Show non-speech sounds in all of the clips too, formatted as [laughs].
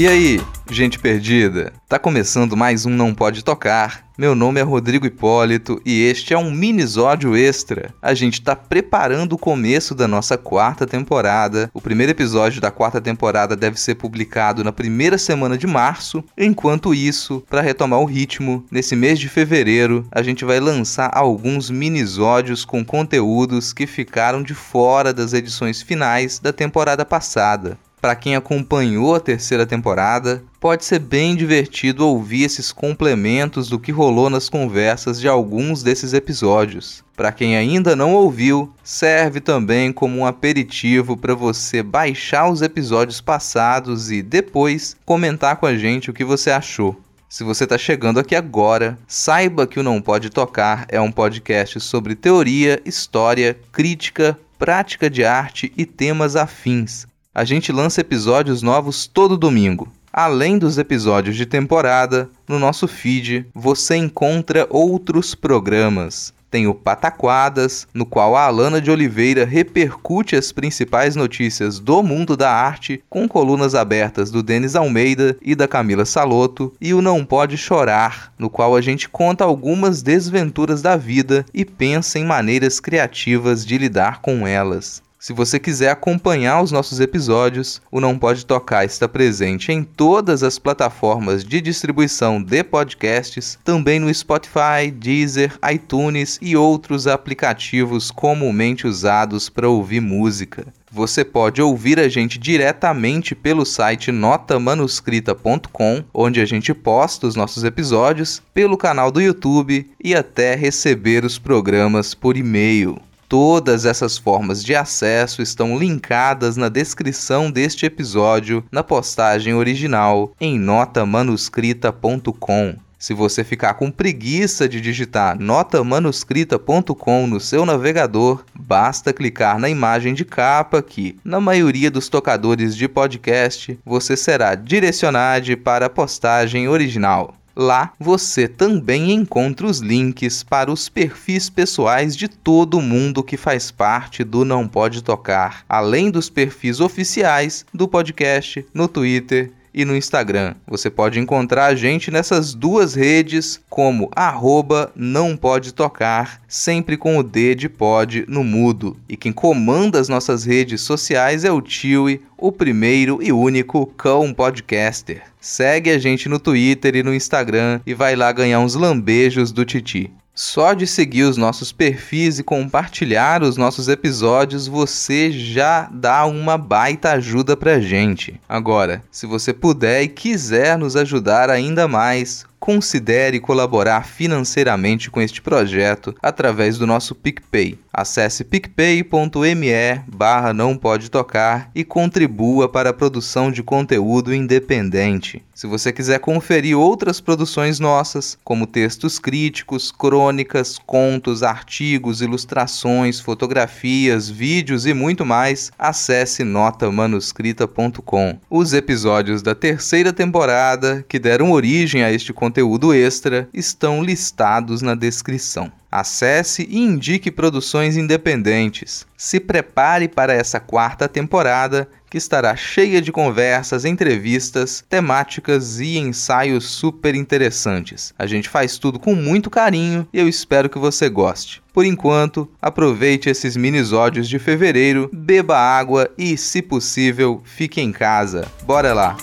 E aí, gente perdida? Tá começando mais um Não Pode Tocar. Meu nome é Rodrigo Hipólito e este é um minisódio extra. A gente tá preparando o começo da nossa quarta temporada. O primeiro episódio da quarta temporada deve ser publicado na primeira semana de março. Enquanto isso, para retomar o ritmo, nesse mês de fevereiro, a gente vai lançar alguns minisódios com conteúdos que ficaram de fora das edições finais da temporada passada. Para quem acompanhou a terceira temporada, pode ser bem divertido ouvir esses complementos do que rolou nas conversas de alguns desses episódios. Para quem ainda não ouviu, serve também como um aperitivo para você baixar os episódios passados e depois comentar com a gente o que você achou. Se você está chegando aqui agora, saiba que o Não Pode Tocar é um podcast sobre teoria, história, crítica, prática de arte e temas afins. A gente lança episódios novos todo domingo. Além dos episódios de temporada, no nosso feed você encontra outros programas. Tem o Pataquadas, no qual a Alana de Oliveira repercute as principais notícias do mundo da arte, com colunas abertas do Denis Almeida e da Camila Saloto, e o Não Pode Chorar, no qual a gente conta algumas desventuras da vida e pensa em maneiras criativas de lidar com elas. Se você quiser acompanhar os nossos episódios, o Não Pode Tocar está presente em todas as plataformas de distribuição de podcasts, também no Spotify, Deezer, iTunes e outros aplicativos comumente usados para ouvir música. Você pode ouvir a gente diretamente pelo site notamanuscrita.com, onde a gente posta os nossos episódios, pelo canal do YouTube e até receber os programas por e-mail. Todas essas formas de acesso estão linkadas na descrição deste episódio, na postagem original em notamanuscrita.com. Se você ficar com preguiça de digitar notamanuscrita.com no seu navegador, basta clicar na imagem de capa que, na maioria dos tocadores de podcast, você será direcionado para a postagem original. Lá você também encontra os links para os perfis pessoais de todo mundo que faz parte do Não Pode Tocar, além dos perfis oficiais do podcast no Twitter e no Instagram. Você pode encontrar a gente nessas duas redes como arroba não pode tocar, sempre com o D de pod no mudo. E quem comanda as nossas redes sociais é o Tiwi, o primeiro e único cão podcaster. Segue a gente no Twitter e no Instagram e vai lá ganhar uns lambejos do Titi. Só de seguir os nossos perfis e compartilhar os nossos episódios, você já dá uma baita ajuda pra gente. Agora, se você puder e quiser nos ajudar ainda mais, considere colaborar financeiramente com este projeto através do nosso PicPay. Acesse picpay.me barra não pode tocar e contribua para a produção de conteúdo independente. Se você quiser conferir outras produções nossas, como textos críticos, crônicas, contos, artigos, ilustrações, fotografias, vídeos e muito mais, acesse notamanuscrita.com. Os episódios da terceira temporada, que deram origem a este conteúdo extra, estão listados na descrição. Acesse e indique produções independentes. Se prepare para essa quarta temporada que estará cheia de conversas, entrevistas, temáticas e ensaios super interessantes. A gente faz tudo com muito carinho e eu espero que você goste. Por enquanto, aproveite esses minisódios de fevereiro, beba água e, se possível, fique em casa. Bora lá!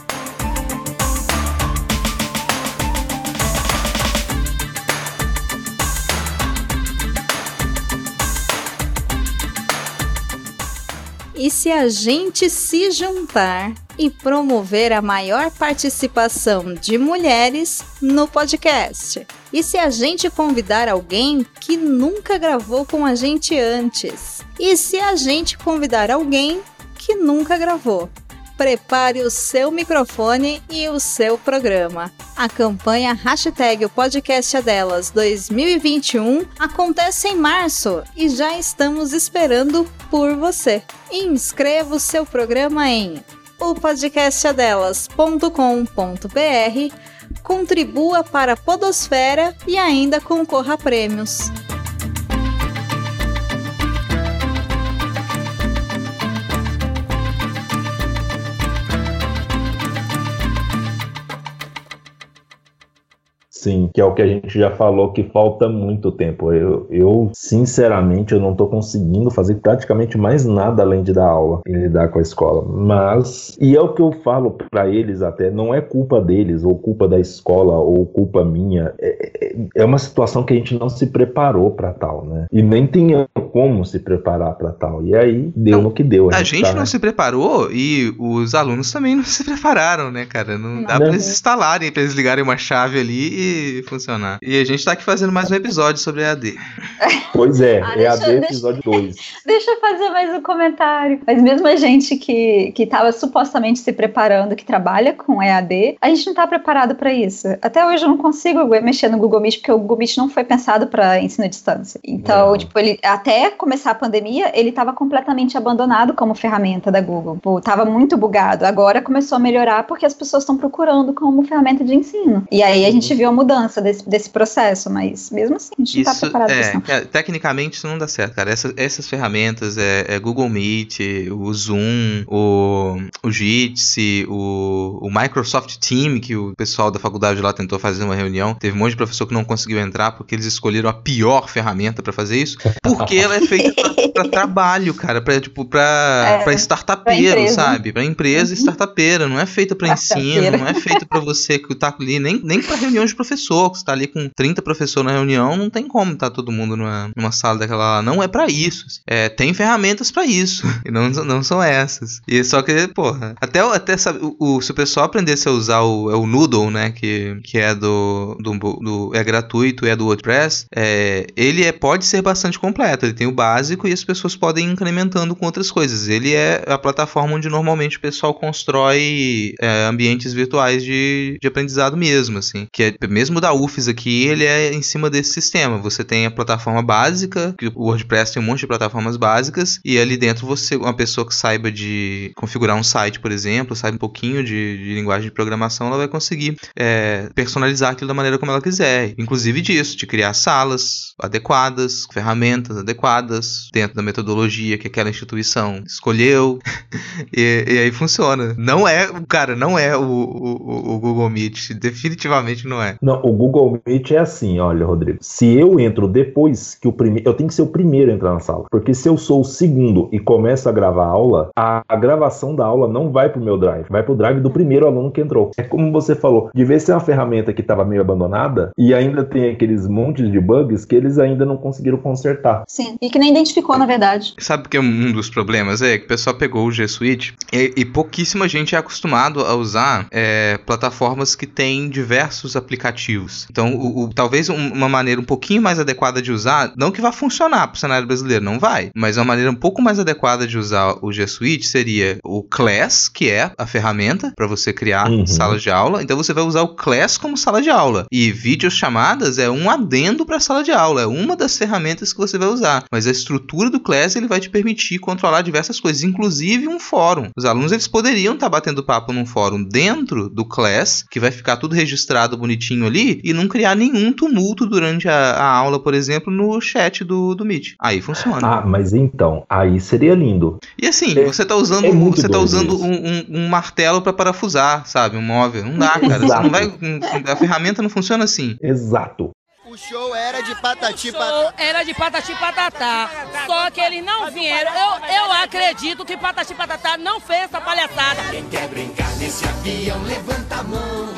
E se a gente se juntar e promover a maior participação de mulheres no podcast? E se a gente convidar alguém que nunca gravou com a gente antes? E se a gente convidar alguém que nunca gravou? Prepare o seu microfone e o seu programa. A campanha Hashtag o Podcast é Delas 2021 acontece em março e já estamos esperando por você. Inscreva o seu programa em opodcastadelas.com.br contribua para a Podosfera e ainda concorra a prêmios. Sim, que é o que a gente já falou que falta muito tempo. Eu, eu sinceramente, eu não estou conseguindo fazer praticamente mais nada além de dar aula e lidar com a escola. Mas, e é o que eu falo para eles até, não é culpa deles, ou culpa da escola, ou culpa minha. É, é, é uma situação que a gente não se preparou para tal, né? E nem tinha como se preparar para tal. E aí deu não, no que deu. A, a gente, gente tá, não né? se preparou e os alunos também não se [laughs] prepararam, né, cara? Não, não dá para eles instalarem, para eles ligarem uma chave ali e funcionar. E a gente tá aqui fazendo mais um episódio sobre EAD. Pois é, ah, EAD deixa, episódio 2. [laughs] Deixa eu fazer mais um comentário. Mas mesmo a gente que, que tava supostamente se preparando, que trabalha com EAD, a gente não tá preparado para isso. Até hoje eu não consigo mexer no Google Meet, porque o Google Meet não foi pensado para ensino à distância. Então, não. tipo, ele até começar a pandemia, ele tava completamente abandonado como ferramenta da Google. Tipo, tava muito bugado. Agora começou a melhorar porque as pessoas estão procurando como ferramenta de ensino. E aí a gente viu a mudança desse, desse processo, mas mesmo assim, a gente isso, não tá preparado é, isso. É, tecnicamente isso não dá certo, cara. Essa, essas ferramentas, é, é, Google Meet, o Zoom, o, o Jitsi, o, o Microsoft Team, que o pessoal da faculdade lá tentou fazer uma reunião. Teve um monte de professor que não conseguiu entrar porque eles escolheram a pior ferramenta para fazer isso, porque ela é feita para [laughs] trabalho, cara, para tipo, pra, é, pra startupeiro, pra sabe? Pra empresa uhum. startupeira, não é feita para ensino, não é feita para você que tá ali, nem, nem para reunião de professor professor, que está ali com 30 professores na reunião, não tem como tá todo mundo numa, numa sala daquela lá. Não é para isso. É, tem ferramentas para isso. [laughs] E não, não são essas. E só que, porra, até, até sabe, o, o, se o pessoal aprendesse a usar o, é o Noodle, né? Que, que é do, do, do é gratuito e é do WordPress, é, ele é, pode ser bastante completo. Ele tem o básico e as pessoas podem ir incrementando com outras coisas. Ele é a plataforma onde normalmente o pessoal constrói é, ambientes virtuais de, de aprendizado mesmo, assim. Que é mesmo da UFES aqui, ele é em cima desse sistema. Você tem a plataforma básica, que o WordPress tem um monte de plataformas básicas, e ali dentro você, uma pessoa que saiba de configurar um site, por exemplo, saiba um pouquinho de, de linguagem de programação, ela vai conseguir é, personalizar aquilo da maneira como ela quiser. Inclusive disso, de criar salas adequadas, ferramentas adequadas, dentro da metodologia que aquela instituição escolheu. [laughs] e, e, aí funciona. Não é, cara, não é o, o, o Google Meet. Definitivamente não é. Não, o Google Meet é assim, olha, Rodrigo. Se eu entro depois que o primeiro. Eu tenho que ser o primeiro a entrar na sala. Porque se eu sou o segundo e começo a gravar a aula, a, a gravação da aula não vai pro meu drive, vai pro drive do primeiro aluno que entrou. É como você falou, de vez ser uma ferramenta que estava meio abandonada e ainda tem aqueles montes de bugs que eles ainda não conseguiram consertar. Sim, e que nem identificou, na verdade. Sabe que é um dos problemas é que o pessoal pegou o G Suite e, e pouquíssima gente é acostumado a usar é, plataformas que têm diversos aplicativos então, o, o, talvez uma maneira um pouquinho mais adequada de usar, não que vá funcionar para o cenário brasileiro, não vai, mas uma maneira um pouco mais adequada de usar o G Suite seria o Class, que é a ferramenta para você criar uhum. salas de aula. Então, você vai usar o Class como sala de aula. E vídeos chamadas é um adendo para a sala de aula, é uma das ferramentas que você vai usar. Mas a estrutura do Class ele vai te permitir controlar diversas coisas, inclusive um fórum. Os alunos eles poderiam estar tá batendo papo num fórum dentro do Class, que vai ficar tudo registrado bonitinho ali e não criar nenhum tumulto durante a, a aula, por exemplo, no chat do, do Meet. Aí funciona. Ah, mas então, aí seria lindo. E assim, é, você tá usando, é você tá usando um, um, um, martelo para parafusar, sabe? Um móvel. Não dá, cara. Você não [laughs] vai, a ferramenta não funciona assim. Exato. O show era de patati patatá. Era de patati patatá. Só que eles não vieram. Eu, eu acredito que patati patatá não fez essa palhaçada. Quem quer brincar nesse avião, levanta a mão.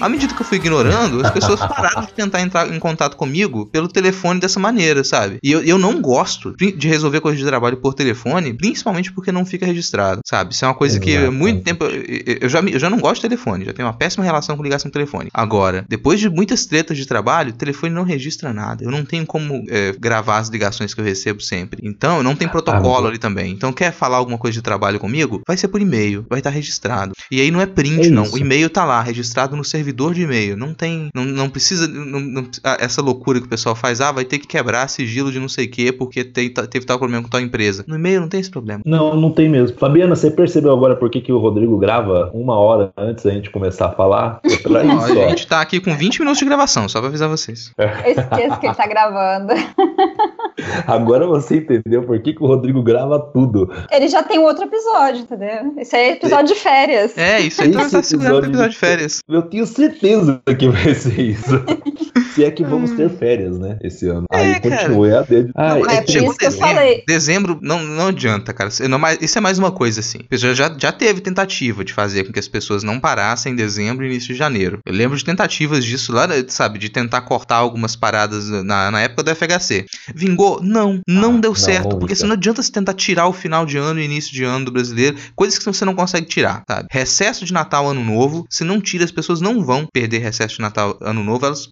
À medida que eu fui ignorando, as pessoas [laughs] pararam de tentar entrar em contato comigo pelo telefone dessa maneira, sabe? E eu, eu não gosto de resolver coisas de trabalho por telefone, principalmente porque não fica registrado, sabe? Isso é uma coisa que há muito tempo. Eu, eu já, eu já não gosto de telefone, já tenho uma péssima relação com ligação de telefone. Agora, depois de muitas tretas de trabalho, o telefone não registra nada. Eu não tenho como é, gravar as ligações que eu recebo sempre. Então, não tenho protocolo ah, ali também. Então, quer falar alguma coisa de trabalho comigo? Vai ser por e-mail, vai estar registrado. E aí não é print, é não. O e-mail tá lá, registrado no servidor de e-mail. Não tem. Não, não precisa. Não, não, essa loucura que o pessoal faz, ah, vai ter que quebrar sigilo de não sei o quê, porque tem, teve tal problema com tal empresa. No e-mail não tem esse problema. Não, não tem mesmo. Fabiana, você percebeu agora por que, que o Rodrigo grava uma hora antes da gente começar a falar? É não, a gente tá aqui com 20 minutos de gravação, só pra avisar vocês. Eu esqueço que ele tá gravando. Agora você entendeu por que, que o Rodrigo grava tudo. Ele já tem um outro episódio, entendeu? Esse é episódio de férias. É, isso aí tá segurando episódio de férias. Eu tenho certeza que vai ser isso. [laughs] Se é que vamos ter férias, né? Esse ano. É, Aí continua a dedo. Ah, não, é, é por isso que eu falei. Dezembro não, não adianta, cara. Não, isso é mais uma coisa, assim. Já, já teve tentativa de fazer com que as pessoas não parassem em dezembro e início de janeiro. Eu lembro de tentativas disso lá, sabe? De tentar cortar algumas paradas na, na época do FHC. Vingou? Não. Não ah, deu certo. Não, porque não adianta você tentar tirar o final de ano e início de ano do brasileiro. Coisas que você não consegue tirar, sabe? Recesso de Natal, Ano Novo. Se não tira, as pessoas não vão perder recesso de Natal, Ano Novo. Elas,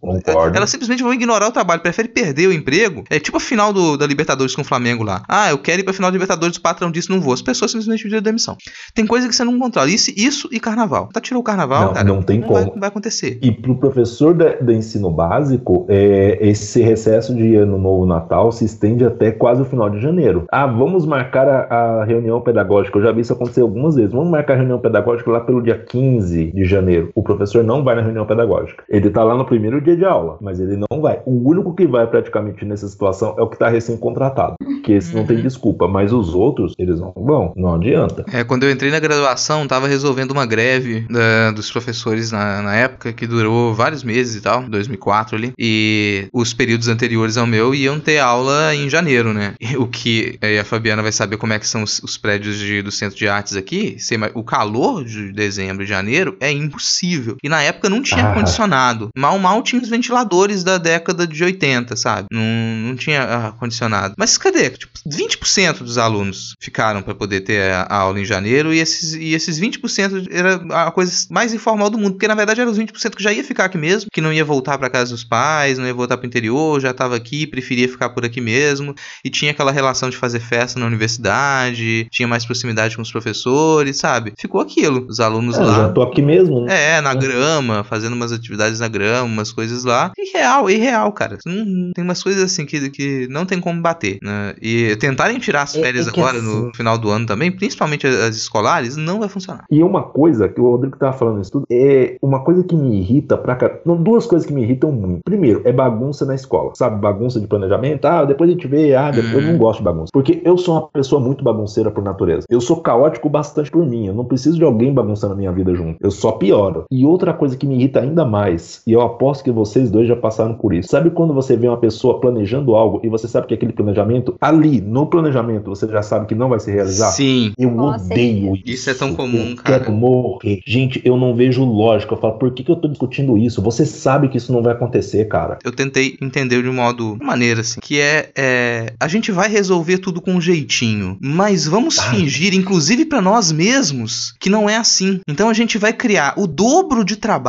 elas simplesmente vão ignorar o trabalho. Prefere perder o emprego. É tipo a final do, da Libertadores com o Flamengo lá. Ah, eu quero ir pra final da Libertadores, o patrão disse não vou. As pessoas simplesmente pediram demissão. Tem coisa que você não controla. Isso, isso e carnaval. Tá tirou o carnaval, não, cara. Não tem não como. Vai, não vai acontecer. E pro professor do ensino básico, é, esse recesso de ano novo Natal se estende até quase o final de janeiro. Ah, vamos marcar a, a reunião pedagógica. Eu já vi isso acontecer algumas vezes. Vamos marcar a reunião pedagógica lá pelo dia 15 de janeiro. O professor não vai na reunião pedagógica. Ele tá lá no primeiro dia de aula, mas ele não vai. O único que vai praticamente nessa situação é o que tá recém-contratado. Que esse não tem uhum. desculpa, mas os outros, eles não vão. Não adianta. É, quando eu entrei na graduação, tava resolvendo uma greve da, dos professores na, na época, que durou vários meses e tal, 2004 ali. E os períodos anteriores ao meu iam ter aula em janeiro, né? O que aí a Fabiana vai saber como é que são os, os prédios de, do centro de artes aqui. O calor de dezembro e janeiro é impossível. E na época não tinha ah. ar-condicionado. Mal, mal tinha os ventiladores da década de 80, sabe? Não, não tinha ar-condicionado. Mas cadê? Tipo, 20% dos alunos ficaram para poder ter a, a, aula em janeiro e esses, e esses 20% era a coisa mais informal do mundo, porque na verdade eram os 20% que já ia ficar aqui mesmo, que não ia voltar para casa dos pais, não ia voltar para o interior, já estava aqui, preferia ficar por aqui mesmo, e tinha aquela relação de fazer festa na universidade, tinha mais proximidade com os professores, sabe? Ficou aquilo, os alunos é, lá. Já tô aqui mesmo, né? É, na é. Grama, fazendo umas atividades na grama, umas coisas lá. Irreal, irreal, cara. Tem umas coisas assim que, que não tem como bater, né? E tentarem tirar as é, férias é, é agora assim... no final do ano também, principalmente as escolares, não vai funcionar. E uma coisa que o Rodrigo tava falando isso tudo, é uma coisa que me irrita pra cá. Duas coisas que me irritam muito. Primeiro, é bagunça na escola. Sabe, bagunça de planejamento. Ah, depois a gente vê. Ah, depois... Hum. eu não gosto de bagunça. Porque eu sou uma pessoa muito bagunceira por natureza. Eu sou caótico bastante por mim. Eu não preciso de alguém bagunçando a minha vida junto. Eu só pioro. E outra coisa que me irrita ainda mais, e eu aposto que vocês dois já passaram por isso. Sabe quando você vê uma pessoa planejando algo e você sabe que aquele planejamento, ali, no planejamento, você já sabe que não vai se realizar? Sim. Eu Nossa, odeio isso. Isso é tão comum, cara. Quero morrer. Gente, eu não vejo lógica. Eu falo, por que, que eu tô discutindo isso? Você sabe que isso não vai acontecer, cara. Eu tentei entender de um modo, maneira assim, que é, é a gente vai resolver tudo com um jeitinho, mas vamos Ai. fingir, inclusive para nós mesmos, que não é assim. Então a gente vai criar o dobro de trabalho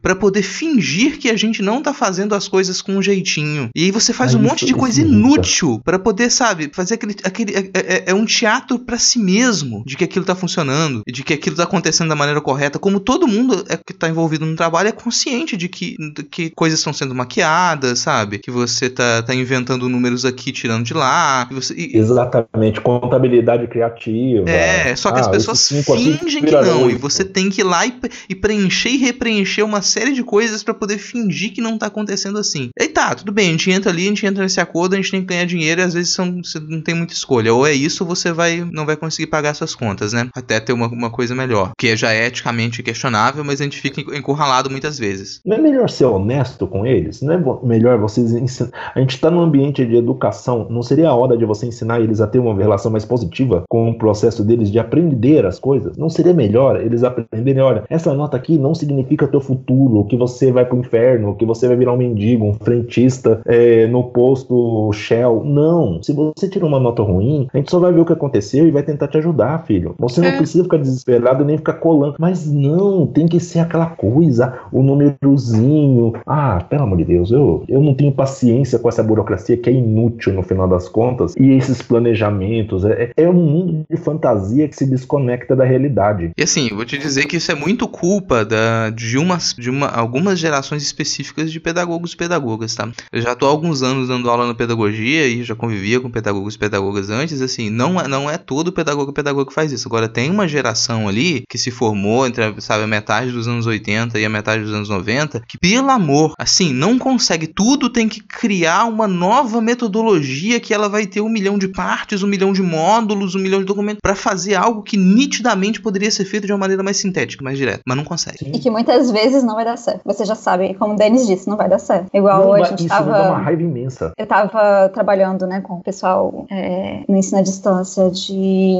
para poder fingir que a gente não tá fazendo as coisas com um jeitinho. E aí você faz Ai, um monte de coisa inútil para poder, sabe, fazer aquele, aquele é, é, é um teatro para si mesmo de que aquilo tá funcionando, de que aquilo tá acontecendo da maneira correta, como todo mundo é que tá envolvido no trabalho é consciente de que, de que coisas estão sendo maquiadas, sabe? Que você tá, tá inventando números aqui, tirando de lá. Você, e... Exatamente, contabilidade criativa. É, só que ah, as pessoas fingem que não, e você tem que ir lá e, e preencher e repreencher uma série de coisas para poder fingir que não tá acontecendo assim. E tá, tudo bem, a gente entra ali, a gente entra nesse acordo, a gente tem que ganhar dinheiro e às vezes são, você não tem muita escolha. Ou é isso ou você vai, não vai conseguir pagar suas contas, né? Até ter uma, uma coisa melhor. Que já é eticamente questionável, mas a gente fica encurralado muitas vezes. Não é melhor ser honesto com eles? Não é melhor vocês ensinar. A gente tá num ambiente de educação, não seria a hora de você ensinar eles a ter uma relação mais positiva com o processo deles de aprender as coisas? Não seria melhor eles aprenderem, olha, essa nota aqui não significa significa teu futuro, que você vai pro inferno, que você vai virar um mendigo, um frentista é, no posto Shell. Não. Se você tira uma nota ruim, a gente só vai ver o que aconteceu e vai tentar te ajudar, filho. Você não É. precisa ficar desesperado nem ficar colando. Mas não, tem que ser aquela coisa, o númerozinho. Ah, pelo amor de Deus, eu, eu não tenho paciência com essa burocracia que é inútil no final das contas. E esses planejamentos. É, é um mundo de fantasia que se desconecta da realidade. E assim, eu vou te dizer que isso é muito culpa da, de, umas, de uma, algumas gerações específicas de pedagogos e pedagogas, tá? Eu já tô há alguns anos dando aula na pedagogia e já convivia com pedagogos e pedagogas antes, assim, não, é- não é todo pedagogo e pedagogo que faz isso. Agora, tem uma geração ali que se formou entre, sabe, a metade dos anos 80 e a metade dos anos 90, que, pelo amor, assim, não consegue tudo, tem que criar uma nova metodologia que ela vai ter um milhão de partes, um milhão de módulos, um milhão de documentos, pra fazer algo que nitidamente poderia ser feito de uma maneira mais sintética, mais direta, mas não consegue. E que muitas vezes não vai dar certo. Você já sabe, como o Denis disse, não vai dar certo. Igual Não, hoje a gente isso me dá uma tava. raiva imensa. Eu tava trabalhando né, com o pessoal é, no ensino à distância de,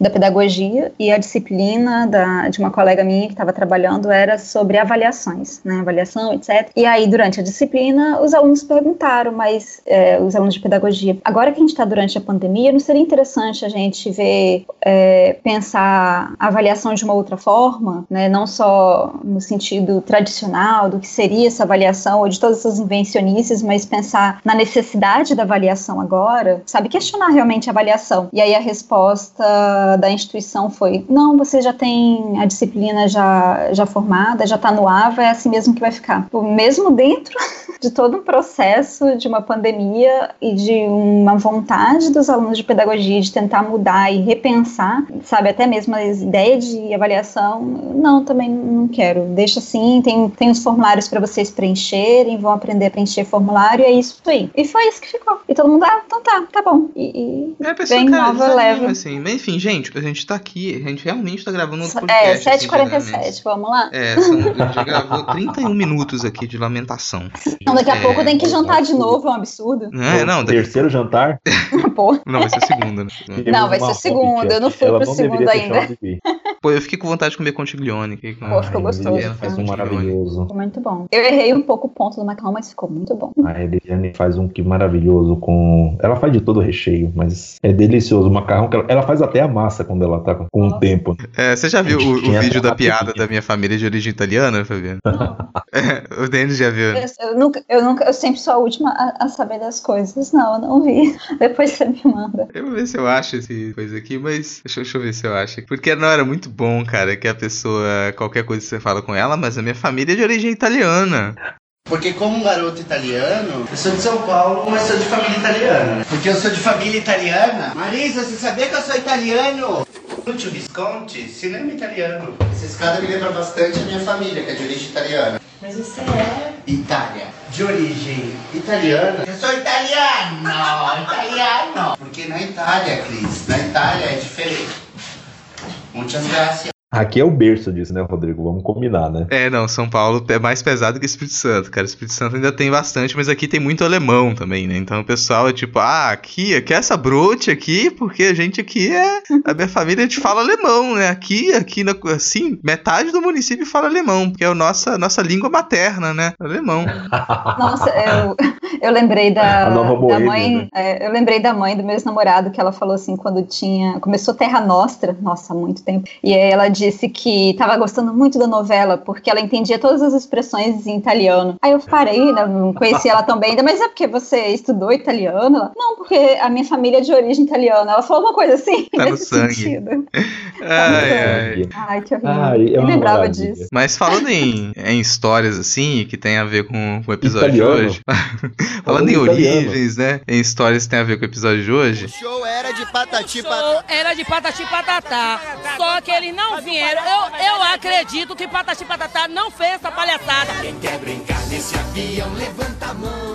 da pedagogia e a disciplina da, de uma colega minha que estava trabalhando era sobre avaliações, né, avaliação, etc. E aí, durante a disciplina, os alunos perguntaram, mas é, os alunos de pedagogia, agora que a gente está durante a pandemia, não seria interessante a gente ver, é, pensar a avaliação de uma outra forma, né, não só no sentido tradicional do que seria essa avaliação ou de todas essas invencionices, mas pensar na necessidade da avaliação agora, sabe? Questionar realmente a avaliação. E aí a resposta da instituição foi: não, você já tem a disciplina já, já formada, já está no AVA, é assim mesmo que vai ficar. Mesmo dentro [laughs] de todo um processo de uma pandemia e de uma vontade dos alunos de pedagogia de tentar mudar e repensar, sabe, até mesmo as ideias de avaliação, não, também não quero. Deixa assim, tem, tem os formulários para vocês preencherem, vão aprender a preencher formulário, e é isso aí. E foi isso que ficou. E todo mundo, ah, então tá, tá bom. E, e É, pessoa, Vem cara, nova leva. assim. Mas enfim, gente, a gente tá aqui, a gente realmente tá gravando outro é, podcast. assim, 7h47, diariamente. vamos lá? É, são, a gente já gravou 31 minutos aqui de lamentação. Então daqui a É, pouco tem que jantar de absurdo. novo, é um absurdo. É, não, daqui, Terceiro jantar. [laughs] Pô, não, vai ser segunda, né? Não, vai ser Uma o segundo, hobbit, eu não fui ela pro não segundo ainda. de. Pô, eu fiquei com vontade de comer contiglione. Pô, ficou gostoso, Liliane faz um cara. maravilhoso. ficou muito bom. Eu errei um pouco o ponto do macarrão, mas ficou muito bom. A Eliane faz um que maravilhoso com. Ela faz de todo o recheio, mas é delicioso. O macarrão, que ela, ela faz até a massa quando ela tá com o Nossa. tempo. É, você já viu o, o vídeo essa da piada da minha família de origem italiana, Fabiano? [laughs] É, o Denis já viu. Eu, eu nunca, eu nunca, eu sempre sou a última a, a saber das coisas. Não, eu não vi. [laughs] Depois você me manda. Eu vou ver se eu acho esse coisa aqui, mas deixa, eu- deixa eu ver se eu acho. Porque não era muito bom, cara, que a pessoa, qualquer coisa que você fala com ela, mas a minha família é de origem italiana. Porque como um garoto italiano, eu sou de São Paulo, mas sou de família italiana. Porque eu sou de família italiana. Marisa, você sabia que eu sou italiano? Lúcio Visconti, cinema italiano. Essa escada me lembra bastante a minha família, que é de origem italiana. Mas você é? Itália. De origem italiana. Eu sou italiano! Italiano! Porque na Itália, Cris, na Itália é diferente. Muitas graças. Aqui é o berço disso, né, Rodrigo? Vamos combinar, né? É, não, São Paulo é mais pesado que Espírito Santo, cara. Espírito Santo ainda tem bastante, mas aqui tem muito alemão também, né? Então o pessoal é tipo, ah, aqui, aqui é essa brote aqui, porque a gente aqui é. A minha família a gente fala alemão, né? Aqui, aqui, na- assim, metade do município fala alemão, porque é a nossa, nossa língua materna, né? Alemão. Nossa, eu, eu lembrei da, [laughs] da mãe. né? é, eu lembrei da mãe do meu ex-namorado que ela falou assim quando tinha. Começou Terra Nostra, nossa, há muito tempo. E aí ela disse que estava gostando muito da novela, porque ela entendia todas as expressões em italiano. Aí eu parei, né, não conhecia ela tão bem ainda, mas é porque você estudou italiano? Ela, não, porque a minha família é de origem italiana. Ela falou uma coisa assim, [laughs] Tá nesse sangue. sentido. [laughs] Ai, ai. Ai, que horrível. Ai, é lembrava maravilha. disso. Mas falando em, em histórias assim, que tem a ver com, com o episódio Italiano. de hoje. [laughs] falando em origens, né? Em histórias que tem a ver com o episódio de hoje. O show era de patati Show patatá. era de patati patatá. Só que eles não vieram. Eu, eu acredito que patati patatá não fez essa palhaçada. Quem quer brincar nesse avião, levanta a mão.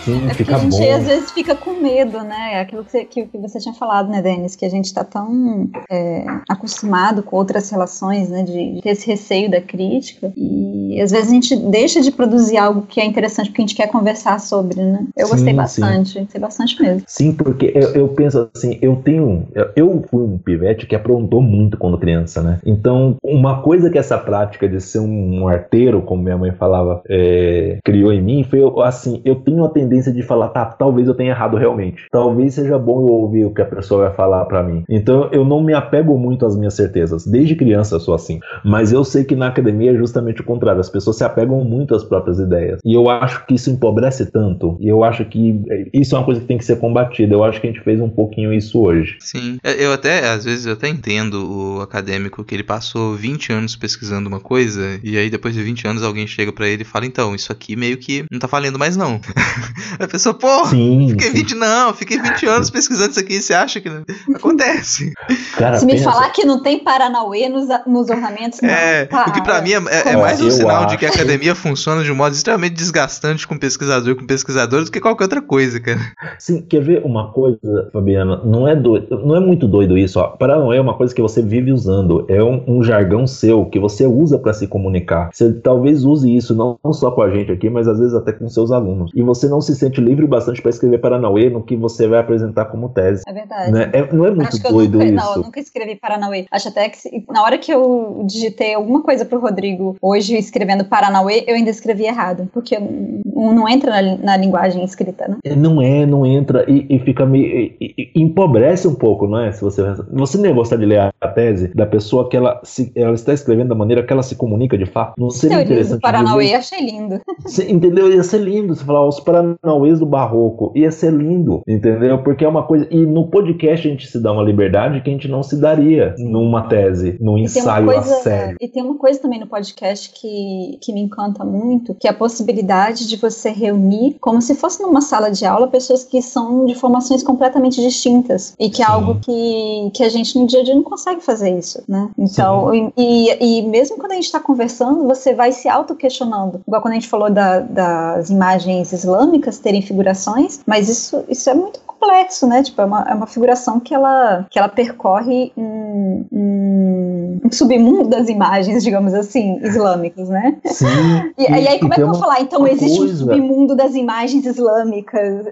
Sim, É fica a gente bom. às vezes fica com medo, né? É Aquilo que você, que, que você tinha falado, né, Denis? Que a gente tá tão é, acostumado com outras relações, né? De, de ter esse receio da crítica. E às vezes a gente deixa de produzir algo que é interessante porque a gente quer conversar sobre, né? Eu Sim, gostei sim. bastante. Gostei bastante mesmo. Sim, porque eu, eu penso assim, eu tenho. eu- fui um pivete que aprontou muito quando criança, né? Então, uma coisa que essa prática de ser um arteiro, como minha mãe falava, é, criou em mim, foi assim, eu tenho a tendência de falar, tá, talvez eu tenha errado realmente. Talvez seja bom eu ouvir o que a pessoa vai falar pra mim. Então, eu não me apego muito às minhas certezas. Desde criança eu sou assim. Mas eu sei que na academia é justamente o contrário. As pessoas se apegam muito às próprias ideias. E eu acho que isso empobrece tanto. E eu acho que isso é uma coisa que tem que ser combatida. Eu acho que a gente fez um pouquinho isso hoje. Sim. É, Eu até, às vezes, eu até entendo o acadêmico que ele passou 20 anos pesquisando uma coisa, e aí depois de 20 anos alguém chega pra ele e fala, então, isso aqui meio que não tá valendo mais não. [laughs] a pessoa, pô, Sim. fiquei sim. 20, não, fiquei 20 anos pesquisando isso aqui, e você acha que não? acontece? Cara, Se me pensa- falar que não tem Paranauê nos, nos ornamentos, não. É, Para. o que pra mim é, é- é Como mais um sinal de acho. que a academia funciona de um modo extremamente desgastante com pesquisador e com pesquisadores do que qualquer outra coisa, cara. Sim, quer ver uma coisa, Fabiana? Não é doido, não é muito doido isso, ó. Paranoia é uma coisa que você vive usando, é um, um jargão seu que você usa pra se comunicar. Você talvez use isso não, não só com a gente aqui, mas às vezes até com seus alunos. E você não se sente livre bastante pra escrever Paranauê no que você vai apresentar como tese. É verdade. Né? É- não é muito Acho que eu doido nunca, isso. não, eu nunca escrevi Paranauê. Acho até que se- na hora que eu digitei alguma coisa pro Rodrigo hoje escrevendo Paranauê, eu ainda escrevi errado, porque não, não entra na, na linguagem escrita, né? É, Não é, não entra e, e fica meio. e- e- e empobrece um pouco, não é? Se você, você nem gostar de ler a tese da pessoa que ela, se, ela está escrevendo da maneira que ela se comunica de fato. Não seria Teoria do interessante. Paranauê, achei lindo. Cê- entendeu? Ia ser lindo você falar os Paranauês do Barroco. Ia ser lindo, entendeu? Porque é uma coisa. E no podcast a gente se dá uma liberdade que a gente não se daria numa tese, num ensaio a coisa, sério. e tem uma coisa também no podcast que, que me encanta muito, que é a possibilidade de você reunir, como se fosse numa sala de aula, pessoas que são de formações completamente distintas. E que é Sim. algo que, que a gente no dia a dia não consegue fazer isso, né? Então, e, e, e mesmo quando a gente está conversando, você vai se auto-questionando. Igual quando a gente falou da- das imagens islâmicas terem figurações, mas isso, isso é muito complexo, né? Tipo, é uma, é uma figuração que ela, que ela percorre um, um, um submundo das imagens, digamos assim, islâmicas, né? Sim. [laughs] E, e aí, como é que eu vou falar? Então, existe coisa- um submundo das imagens islâmicas.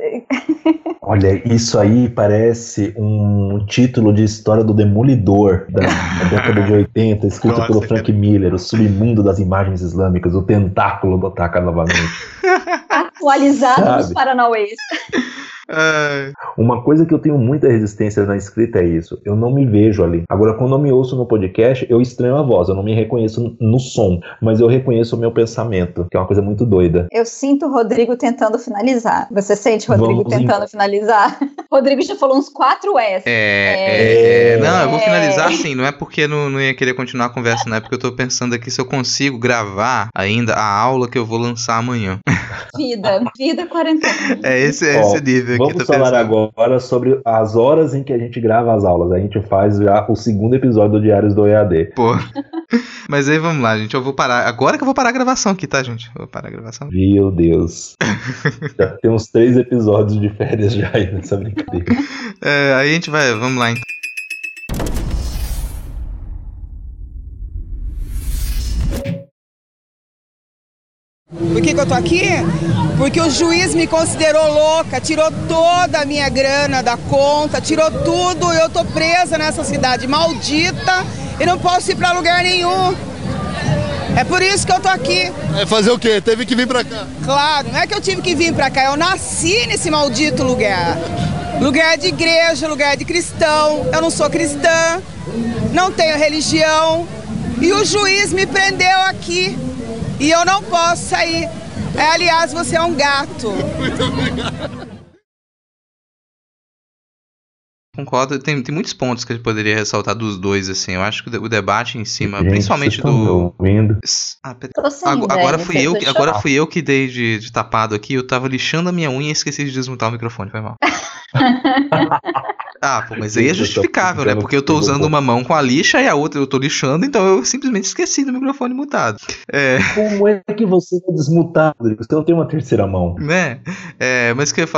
Olha, isso aí parece um título de história do Demolidor da, da década de 80, escrito Nossa, pelo Frank Miller, o submundo das imagens islâmicas, o tentáculo do ataca novamente. Atualizado Sabe? nos Paranauês. [laughs] Uma coisa que eu tenho muita resistência na escrita é isso. Eu não me vejo ali. Agora, quando eu me ouço no podcast, eu estranho a voz. Eu não me reconheço no som, mas eu reconheço o meu pensamento, que é uma coisa muito doida. Eu sinto o Rodrigo tentando finalizar. Você sente o Rodrigo Vamos tentando então. finalizar? [laughs] Rodrigo já falou uns quatro S. É, é, é, É. Não, eu vou finalizar assim. Não é porque não, não ia querer continuar a conversa, não é porque eu tô pensando aqui se eu consigo gravar ainda a aula que eu vou lançar amanhã. Vida, vida quarentena. É esse, é Ó, esse nível. Vamos falar pensando. agora sobre as horas em que a gente grava as aulas. A gente faz já o segundo episódio do Diários do EAD. Pô. [laughs] Mas aí vamos lá, gente. Eu vou parar. Agora que eu vou parar a gravação aqui, tá, gente? Eu vou parar a gravação. Meu Deus. já tem uns três episódios de férias já aí nessa brincadeira. [laughs] É, aí a gente vai. Vamos lá então. Por que, que eu tô aqui? Porque o juiz me considerou louca, tirou toda a minha grana da conta, tirou tudo. Eu tô presa nessa cidade maldita e não posso ir pra lugar nenhum. É por isso que eu tô aqui. É fazer o quê? Teve que vir pra cá. Claro, não é que eu tive que vir pra cá, eu nasci nesse maldito lugar. Lugar de igreja, lugar de cristão. Eu não sou cristã, não tenho religião. E o juiz me prendeu aqui. E eu não posso sair. É, aliás, você é um gato. Concordo, tem, tem muitos pontos que a gente poderia ressaltar dos dois, assim. Eu acho que o de- o debate em cima, Gente, principalmente do. ouvindo? Ah, pera- Tô sem Ago- ideia, Agora fui eu, que- agora fui eu que dei de, de tapado aqui. Eu tava lixando a minha unha e esqueci de desmutar o microfone, foi mal. [laughs] Ah, pô, mas aí é justificável, né? Porque eu tô usando uma mão com a lixa e a outra eu tô lixando, então eu simplesmente esqueci do microfone mutado. É, Como é que você vai desmutar, Rodrigo? Você não tem uma terceira mão. né? É, mas o que eu ia falar